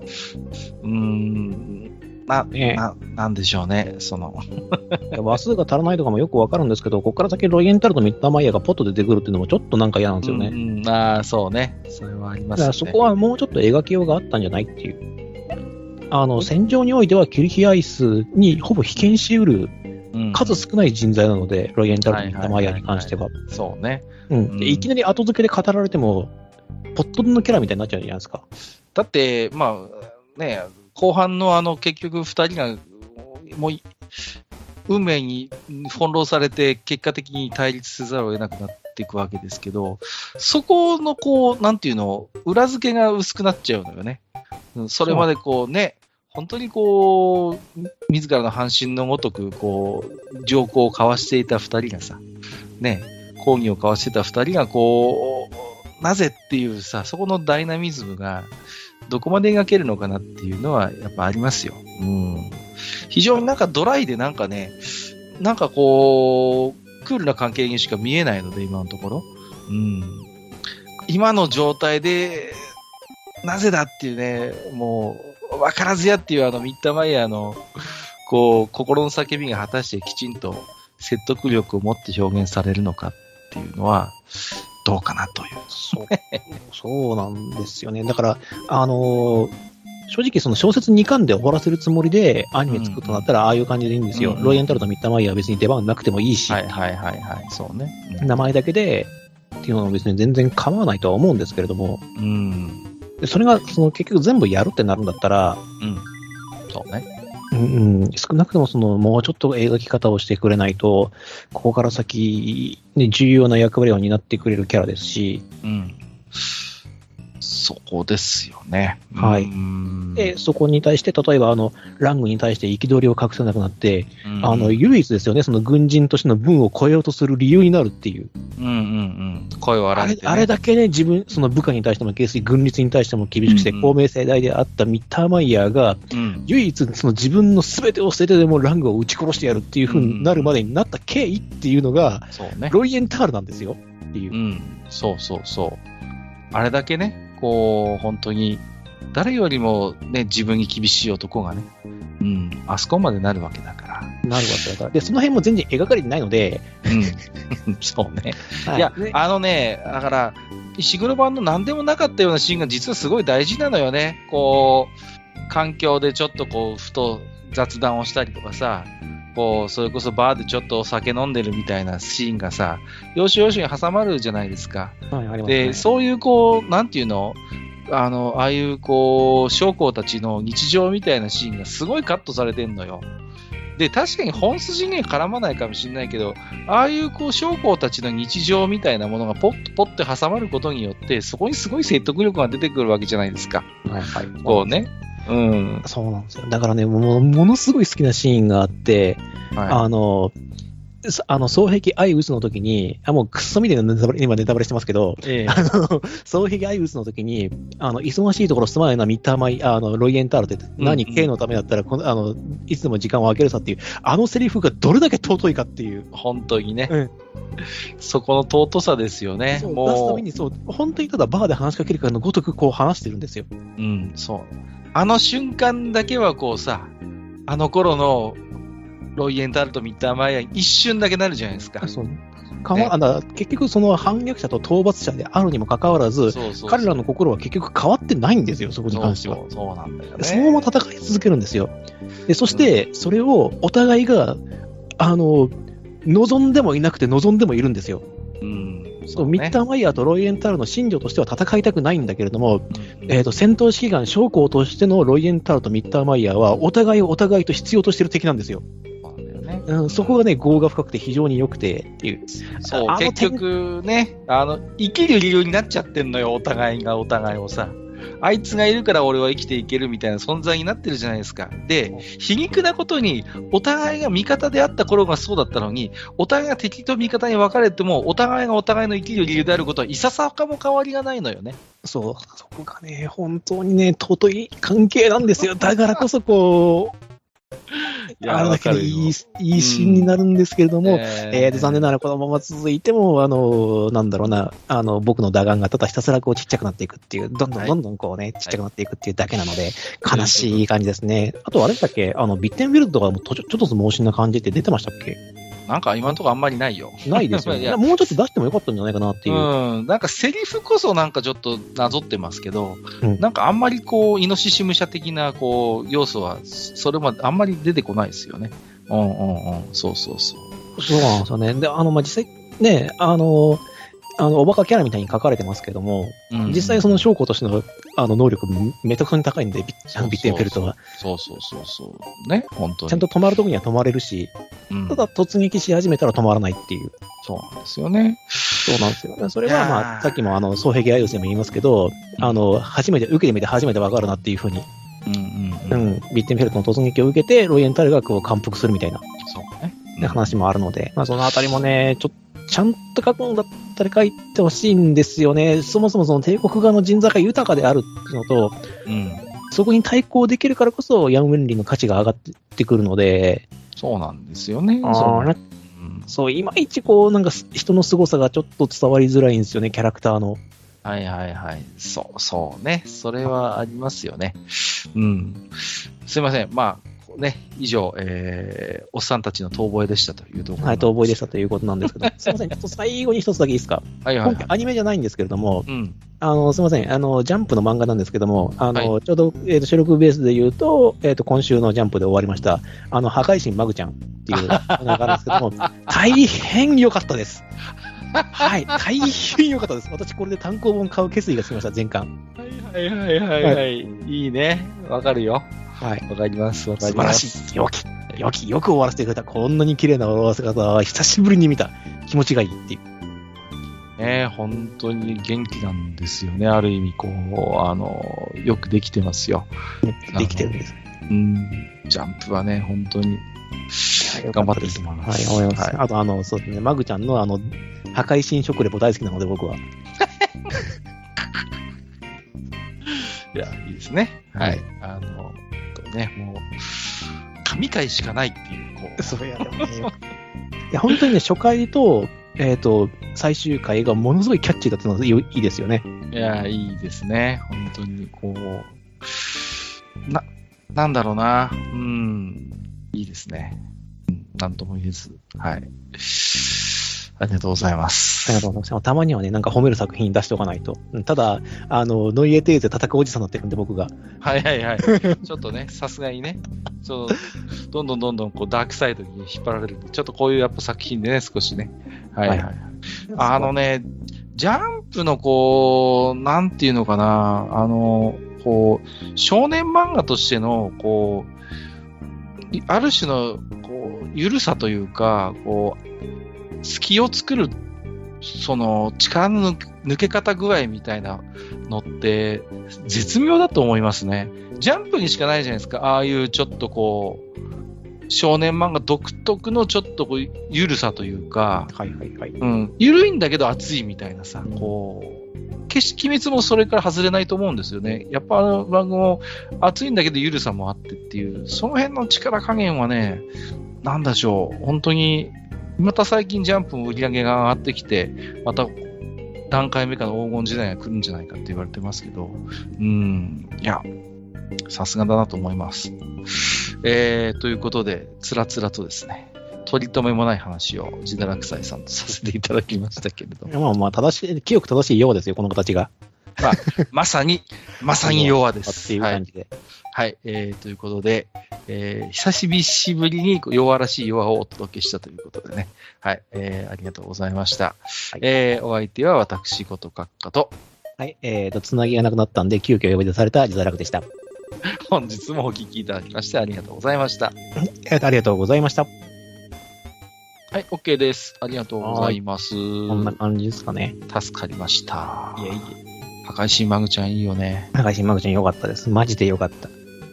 うん。な、ねな、なんでしょうね。その、話数が足らないとかもよくわかるんですけど、ここから先ロイエンタルとミッターマイヤーがポッと出てくるっていうのもちょっとなんか嫌なんですよね。うんうん、ああ、そうね。それはありまだすね。からそこはもうちょっと描きようがあったんじゃないっていう。あの、戦場においてはキルヒアイスにほぼ被験しうるうん数少ない人材なので、ロイエンタルとミッターマイヤーに関しては。そうね。うんうんでいきなり後付けで語られても、ポットのキャラみたいになっちゃうじゃないですか。だって、まあ、ね、後半のあの、結局二人が、もう、運命に翻弄されて、結果的に対立せざるを得なくなっていくわけですけど、そこのこう、なんていうの、裏付けが薄くなっちゃうのよね。それまでこうね、本当にこう、自らの半身のごとく、こう、条項を交わしていた二人がさ、ね、抗議を交わしてた二人がこう、なぜっていうさ、そこのダイナミズムが、どこまで描けるのかなっていうのはやっぱありますよ。うん。非常になんかドライでなんかね、なんかこう、クールな関係にしか見えないので、今のところ。うん。今の状態で、なぜだっていうね、もう、わからずやっていうあのミッタマイヤーの、こう、心の叫びが果たしてきちんと説得力を持って表現されるのかっていうのは、どうかなという。そう、そうなんですよね。だから、あのー正直その小説2巻で終わらせるつもりでアニメ作ったんだったらああいう感じでいいんですよ。うんロイエンタルとミッターマイヤーは別に出番なくてもいいし、はいはいはいはい、そうね。うん名前だけでっていうのは別に全然構わないとは思うんですけれども、うん。でそれがその結局全部やるってなるんだったら、うん。そうね。うん、少なくともそのもうちょっと描き方をしてくれないと、ここから先、ね、重要な役割を担ってくれるキャラですし、うん。そこですよね。はいうんで、そこに対して、例えばあの、ラングに対して憤りを隠せなくなって、うんあの、唯一ですよね、その軍人としての分を超えようとする理由になるっていう。うんうんうん。声を荒げて、ね。あれあれだけね、自分、その部下に対しても、決して軍律に対しても厳しくして、うんうん公明正大であったミッターマイヤーが、うん。唯一その自分の全てを捨ててでもラングを撃ち殺してやるっていう風になるまでになった経緯っていうのが、そうね。ロイエンタールなんですよっていうう。ん。そうそうそう。あれだけね、こう、本当に、誰よりもね、自分に厳しい男がね、うん、あそこまでなるわけだから。なるわけだから。で、その辺も全然描かれてないので、うん。そうね。はいや、ねあのね、だから、石黒版の何でもなかったようなシーンが実はすごい大事なのよね。こう、環境でちょっとこう、ふと雑談をしたりとかさ、こう、それこそバーでちょっとお酒飲んでるみたいなシーンがさ、要所要所に挟まるじゃないですか。はい、すね。で、そういうこう、なんていうの？あの、ああいうこう、将校たちの日常みたいなシーンがすごいカットされてんのよ。で、確かに本筋には絡まないかもしれないけど、ああいうこう、将校たちの日常みたいなものがポッとポッと挟まることによって、そこにすごい説得力が出てくるわけじゃないですか。はいはい。こうね。うん。そうなんですよ。だからね、もう、ものすごい好きなシーンがあって、はあの、すあの、双璧相打つの時に、あ、もうクソみたいなネタバレ、今ネタバレしてますけど、い。ええあの、双璧相打つの時に、あの、忙しいところすまないな、ミッターマイ、あの、ロイエンタールって、何、うんうん K のためだったら、この、あの、いつでも時間を空けるさっていう、あのセリフがどれだけ尊いかっていう。本当にね、うんそこの尊さですよね。そう出すたもめに、そう、本当にただバーで話しかけるかのごとくこう話してるんですよ。う、うん、そう。あの瞬間だけはこうさ、あの頃のロイエンタルとミッターマイヤー一瞬だけなるじゃないですか。そう。かわあの結局その反逆者と討伐者であるにもかかわらず、彼らの心は結局変わってないんですよ、そこに関しては。そうそうそうなんだよね。そのまま戦い続けるんですよ。で、そして、それをお互いが、あの、望んでもいなくて望んでもいるんですよ。うん。そうミッターマイヤーとロイエンタールの信条としては戦いたくないんだけれども、うんえっ、と、戦闘指揮官将校としてのロイエンタールとミッターマイヤーは、お互いをお互いと必要としてる敵なんですよ。そうなんそこがね、業が深くて非常に良くてっていう。そうあ、の結局ね、あの、生きる理由になっちゃってんのよ、お互いがお互いをさ。あいつがいるから俺は生きていけるみたいな存在になってるじゃないですか。で、皮肉なことに、お互いが味方であった頃がそうだったのに、お互いが敵と味方に分かれても、お互いがお互いの生きる理由であることは、いささかも変わりがないのよね。そう、そこがね、本当にね、尊い関係なんですよ。だからこそ、こう、あれだけでいい、いいシーンになるんですけれども、ええーと、残念ながらこのまま続いても、あの、なんだろうな、あの、僕の打眼がただひたすらこうちっちゃくなっていくっていう、どんどんはい。どんどんこうね、ちっちゃくなっていくっていうだけなので、悲しい感じですね。あと、あれだっけあの、ビッテンフィールドとかもとちょちょっとずつ猛進な感じって出てましたっけ？なんか今のところあんまりないよ。ないですよいね。やもうちょっと出してもよかったんじゃないかなっていう。うん。なんかセリフこそなんかちょっとなぞってますけど、うんなんかあんまりこう、イノシシ武者的なこう、要素は、それまであんまり出てこないですよね。うんうんうん。そうそうそう。そうなんですよね。で、あの、まあ、実際、ね、あの、あの、おバカキャラみたいに書かれてますけども、うん実際その将校としての、あの、能力めちゃくちゃに高いんで、ビッテンフェルトは。そうそうそうそう。ね、本当に。ちゃんと止まるとこには止まれるし、うん、ただ突撃し始めたら止まらないっていう。そうなんですよね。そうなんですよね。それはまあ、さっきもあの、双璧アイウスでも言いますけど、あの、初めて、受けてみて初めてわかるなっていうふうに、うんうんうん。うん、ビッテンフェルトの突撃を受けて、ロイエンタルがこう感服するみたいな、そうね。ね話もあるので、まあそのあたりもね、ちょちゃんと書くんだったら書いてほしいんですよね。そもそもその帝国側の人材が豊かであるっていうのと、うん。そこに対抗できるからこそ、ヤンウェンリーの価値が上がってくるので、そうなんですよね。あそうそう、いまいちこう、なんか人の凄さがちょっと伝わりづらいんですよね、キャラクターの。はいはいはい。そう、そうね。それはありますよね。うん。すいません。まあ、ね、以上、えー、おっさんたちの遠吠えでしたというところ。はい、遠吠えでしたということなんですけど、すみません、ちょっと最後に一つだけいいですか？はいはいはい今回。アニメじゃないんですけれども、うん。あの、すみません、あの、ジャンプの漫画なんですけども、あの、はちょうど、えっ、と、収録ベースで言うと、えっ、と、今週のジャンプで終わりました、あの、破壊神マグちゃんっていうのがあるんですけども、大変良かったです。はい、大変良かったです。私、これで単行本買う決意がつきました、全巻。はいはいはいはいはい。いいね。わかるよ。はい。わかります。わか素晴らります。しい。よき、よき、よく終わらせてくれた。こんなに綺麗な終わらせ方は久しぶりに見た。気持ちがいいっていう。ね、本当に元気なんですよね。ある意味、こう、あの、よくできてますよ。できてるんです。うん。ジャンプはね、本当に頑張っていいと思いまはい、す。思います。はいあと、あの、そうですね、マグちゃんのあの、破壊神食レポ大好きなので、僕は。いや、いいですね。ははいい。あの、ね、もう、神回しかないっていう、こう。そうや、でもね。いや、本当にね、初回と、えっ、と、最終回がものすごいキャッチーだったのでいいいいですよね。いや、いいですね。本当に、こう、な、なんだろうな。うん、いいですね。うんなんとも言えず。はい。ありがとうございます。ありがとうございます。たまにはね、なんか褒める作品出しておかないと。うんただ、あの、ノイエテーゼ叩くおじさんになってるんで、僕が。はいはいはい。ちょっとね、さすがにね、ちょどんどんどんどんこうダークサイドに引っ張られるんで、ちょっとこういうやっぱ作品でね、少しね。はいはい。はいあのね、ジャンプのこう、なんていうのかな、あの、こう、少年漫画としての、こう、いある種の、こう、ゆるさというか、こう、隙を作る、その、力の抜抜け方具合みたいなのって、絶妙だと思いますね。ジャンプにしかないじゃないですか。ああいうちょっとこう、少年漫画独特のちょっとこう、ゆるさというか、はいはいはい。うん、ゆるいんだけど熱いみたいなさ、こう、決して鬼滅もそれから外れないと思うんですよね。やっぱあの番組も熱いんだけどゆるさもあってっていう、その辺の力加減はね、なんでしょう、本当に、また最近ジャンプも売り上げが上がってきて、また何回目かの黄金時代が来るんじゃないかって言われてますけど、うん、いや、さすがだなと思います。えー、ということで、つらつらとですね、取り留めもない話を自堕落斎さんとさせていただきましたけれども、まあまあ、正しい、清く正しいようですよ、この形が。まさに、まさに弱で ってす。いうはい。感じで。はい。えー、ということで、えー、久しぶりに弱らしい弱をお届けしたということでね。はい。えー、ありがとうございました。はいえー、お相手は私こと閣下と、はい。えっ、と、つなぎがなくなったんで、急遽呼び出された自堕落でした。本日もお聞きいただきましてありがとうございました。えーとありがとうございました。こはい、OK です。ありがとうございます。んな感じですかね。助かりました。いえいえ。破壊神マグちゃんいいよね。高橋マグちゃんよかったです。マジでよかった。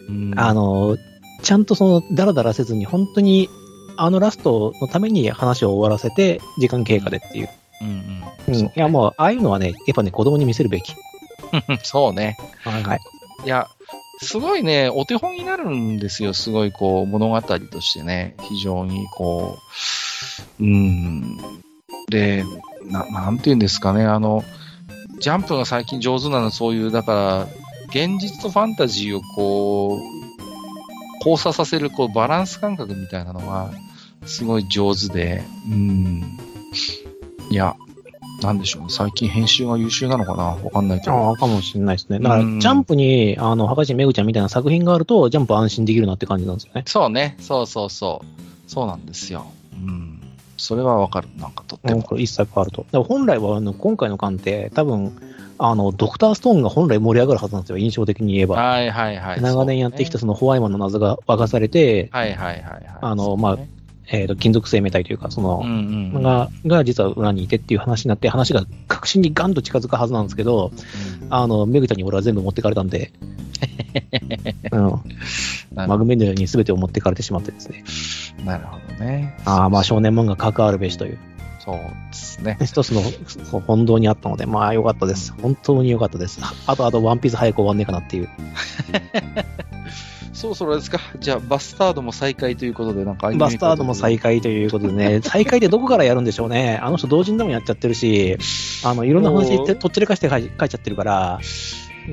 うんあ、の、ちゃんとその、ダラダラせずに、本当に、あのラストのために話を終わらせて、時間経過でっていう。うんううんん。いや、もう、ああいうのはね、やっぱね、子供に見せるべき。そうね。はいはい。いや、すごいね、お手本になるんですよ。すごい、こう、物語としてね。非常に、こう、うん。で、な、なんて言うんですかね。あの、ジャンプが最近上手なのはそういう、だから、現実とファンタジーをこう、交差させる、こう、バランス感覚みたいなのが、すごい上手で、うん。いや、なんでしょうね。最近編集が優秀なのかな？わかんないけど。ああ、かもしれないですね。だから、うんジャンプに、あの、博士めぐちゃんみたいな作品があると、ジャンプ安心できるなって感じなんですよね。そうね。そうそうそう。そうなんですよ。うん。それはわかる。なんかとってうん、も。これ一切変わると。本来は、あの、今回の巻って、多分、あの、ドクターストーンが本来盛り上がるはずなんですよ、印象的に言えば。はいはいはい。長年やってきたそのホワイマンの謎が明かされて、はいはいはいはい。あのねまえっ、と、金属生命体というか、そのう、んうん。が、が実は裏にいてっていう話になって、話が確信にガンと近づくはずなんですけど、うんあの、めぐちゃんに俺は全部持ってかれたんで、うん、マグメデルに全てを持ってかれてしまってですね。なるほどね。ああ、まあ少年漫画関わるべしという、そうですね。一つの本当にあったので、まあ良かったです。本当に良かったです。あと、あと、ワンピース早く終わんねえかなっていう。そろそろですか？じゃあ、バスタードも再開ということで、なんかバスタードも再開ということでね、再開ってどこからやるんでしょうね。あの人同人でもやっちゃってるし、あの、いろんな話言って、とっちらかして書いちゃってるから、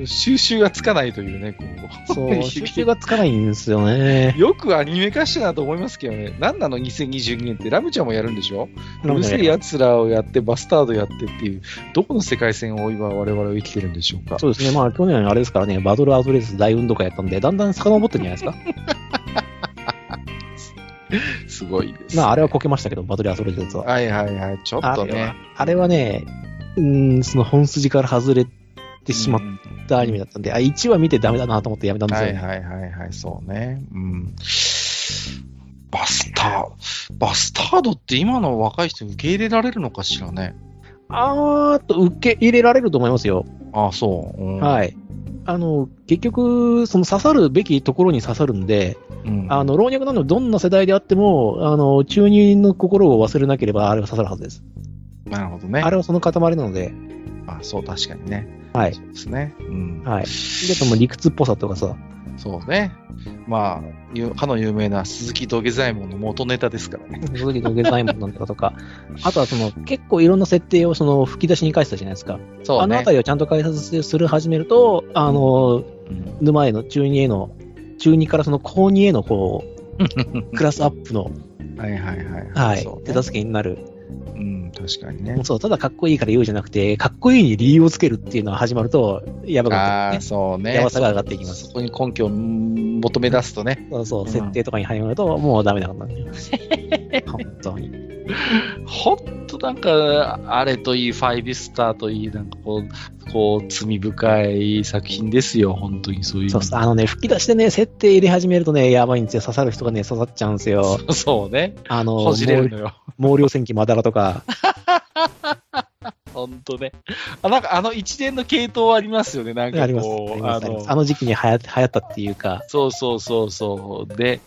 収集がつかないというね、こう。そう、収集がつかないんですよね。よくアニメ化したなと思いますけどね。なんなの ?2022 年ってラムちゃんもやるんでしょ？うるせえ奴らをやって、バスタードやってっていう、どこの世界線を今我々は生きてるんでしょうかそうですね。まあ、去年あれですからね、バトルアウトレース大運動会やったんで、だんだん遡ってるんじゃないですか。すごいです、ね。まあ、あれはこけましたけど、バトルアウトレースは。はいはいはい。ちょっとねあれは。、ね、うーん、その本筋から外れてしまっうんたアニメだったんで、あ、1話見てダメだなと思ってやめたんですよね。はいはいはいはい、そうね。うん。バスター、バスタードって今の若い人受け入れられるのかしらね。あーっと、受け入れられると思いますよ。ああ、そう。うん、はい。あの、結局、その刺さるべきところに刺さるんで、うん。あの、老若男女どんな世代であっても、あの、中二の心を忘れなければ、あれは刺さるはずです。なるほどね。あれはその塊なので、あそう、確かにね。はい。そうですね。うん。はい。で、あともう理屈っぽさとかさ、そうね。まあ、ゆかの有名な鈴木土下左衛門の元ネタですからね。その時のデザインもなんとかとか、あとはその、結構いろんな設定をその吹き出しに返したじゃないですか。そうね。あのあたりをちゃんと解説する始めると、あの、うん沼への中2への、中2からその高2へのこう、クラスアップの、はいはいはい。はい、手助けになるうん、確かにね。そう、ただかっこいいから言うじゃなくて、かっこいいに理由をつけるっていうのが始まると、やばかああ、ったですね。そうね。やばさが上がっていきますそこに根拠を求め出すとね。そうそうう、ん設定とかに入ると、もうダメなことになります。本当に。ほんとなんか、あれといい、ファイブスターといい、なんかこう、こう、罪深い作品ですよ、本当にそういう。そうあのね、吹き出してね、設定入れ始めるとね、やばいんですよ。刺さる人がね、刺さっちゃうんですよ。そうね。あの、ほじれるのよ。毛量戦記まだらとか、ほんとね。あ、なんかあの一連の系統ありますよね、なんか。こう、あのあの時期に流行流行ったっていうか、そうそうそうそう。で、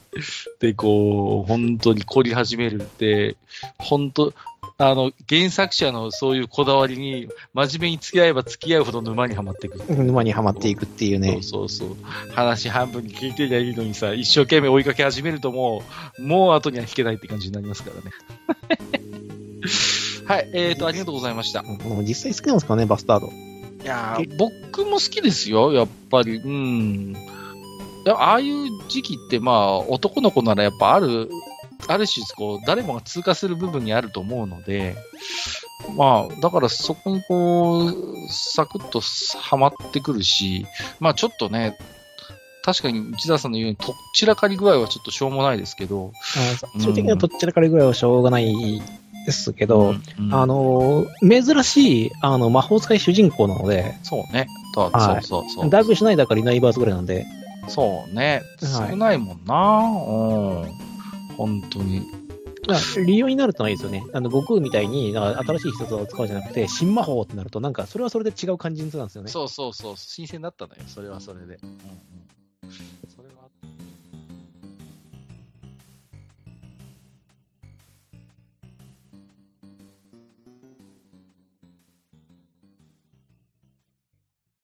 で、こう、本当に凝り始めるって、本当あの、原作者のそういうこだわりに、真面目に付き合えば付き合うほど沼にはまっていく。沼にはまっていくっていうね。そうそうそう。話半分に聞いてりゃいいのにさ、一生懸命追いかけ始めるともう、もう後には引けないって感じになりますからね。はい、えーと、ありがとうございました。もう実際好きなんですかね、バスタード。いやー僕も好きですよ、やっぱり。うん。ああいう時期って、まあ、男の子ならやっぱある、ある種、こう、誰もが通過する部分にあると思うので、まあ、だからそこにこう、サクッとはまってくるし、まあちょっとね、確かに内田さんの言うように、とっちらかり具合はちょっとしょうもないですけど、最終的にはどっちらかりぐらいはしょうがないですけど、うんうんあの、珍しい、あの、魔法使い主人公なので、そうね。とはいそうそうそう。ダークシュナイダーからいないバースぐらいなんで、そうね。はい少ないもんな。うん。本当に。まあ、理由になるとないですよね。あの、悟空みたいに、なんか新しい必殺を使うんじゃなくて、新魔法ってなると、なんか、それはそれで違う感じにするんですよね。そうそうそう。新鮮だったのよ。それはそれで。うんうん